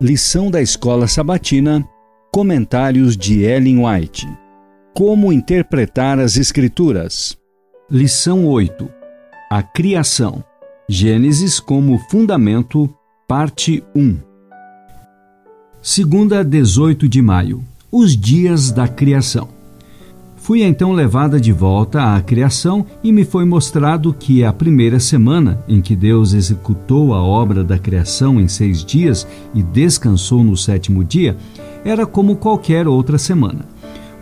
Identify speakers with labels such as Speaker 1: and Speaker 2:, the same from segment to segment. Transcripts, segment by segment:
Speaker 1: Lição da Escola Sabatina. Comentários de Ellen White. Como interpretar as Escrituras. Lição 8. A Criação. Gênesis como fundamento, parte 1. Segunda, 18 de maio. Os dias da criação. Fui então levada de volta à criação e me foi mostrado que a primeira semana em que Deus executou a obra da criação em seis dias e descansou no sétimo dia era como qualquer outra semana.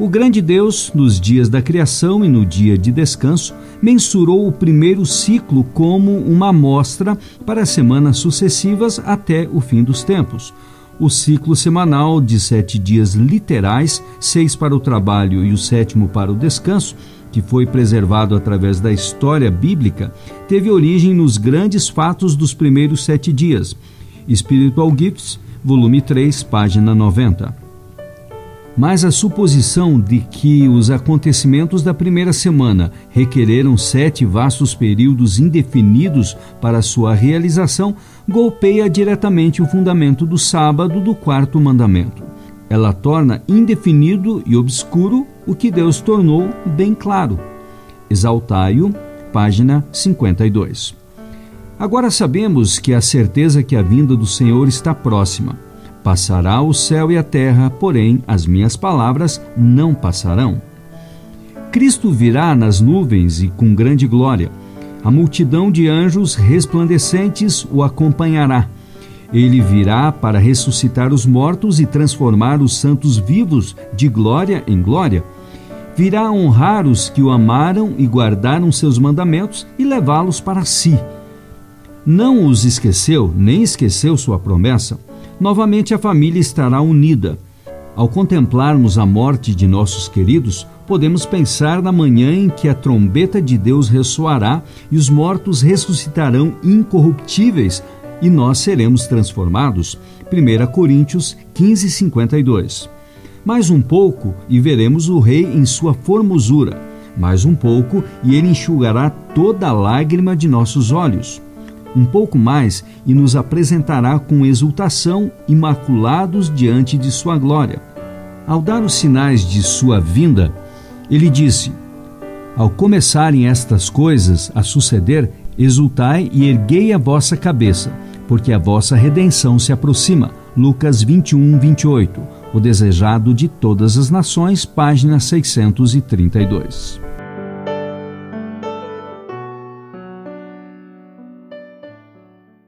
Speaker 1: O grande Deus, nos dias da criação e no dia de descanso, mensurou o primeiro ciclo como uma amostra para as semanas sucessivas até o fim dos tempos o ciclo semanal de sete dias literais, seis para o trabalho e o sétimo para o descanso, que foi preservado através da história bíblica, teve origem nos grandes fatos dos primeiros sete dias. Spiritual Gifts, volume 3, página 90 mas a suposição de que os acontecimentos da primeira semana requereram sete vastos períodos indefinidos para sua realização golpeia diretamente o fundamento do sábado do quarto mandamento. Ela torna indefinido e obscuro o que Deus tornou bem claro. Exaltai-o, página 52. Agora sabemos que a certeza que a vinda do Senhor está próxima Passará o céu e a terra, porém as minhas palavras não passarão. Cristo virá nas nuvens e com grande glória. A multidão de anjos resplandecentes o acompanhará. Ele virá para ressuscitar os mortos e transformar os santos vivos de glória em glória. Virá honrar os que o amaram e guardaram seus mandamentos e levá-los para si. Não os esqueceu, nem esqueceu sua promessa novamente a família estará unida. Ao contemplarmos a morte de nossos queridos, podemos pensar na manhã em que a trombeta de Deus ressoará e os mortos ressuscitarão incorruptíveis e nós seremos transformados. 1 Coríntios 15, 52. Mais um pouco e veremos o Rei em sua formosura. Mais um pouco e ele enxugará toda a lágrima de nossos olhos um pouco mais e nos apresentará com exultação, imaculados diante de sua glória. Ao dar os sinais de sua vinda, ele disse: Ao começarem estas coisas a suceder, exultai e erguei a vossa cabeça, porque a vossa redenção se aproxima. Lucas 21, 28. O desejado de todas as nações, página 632.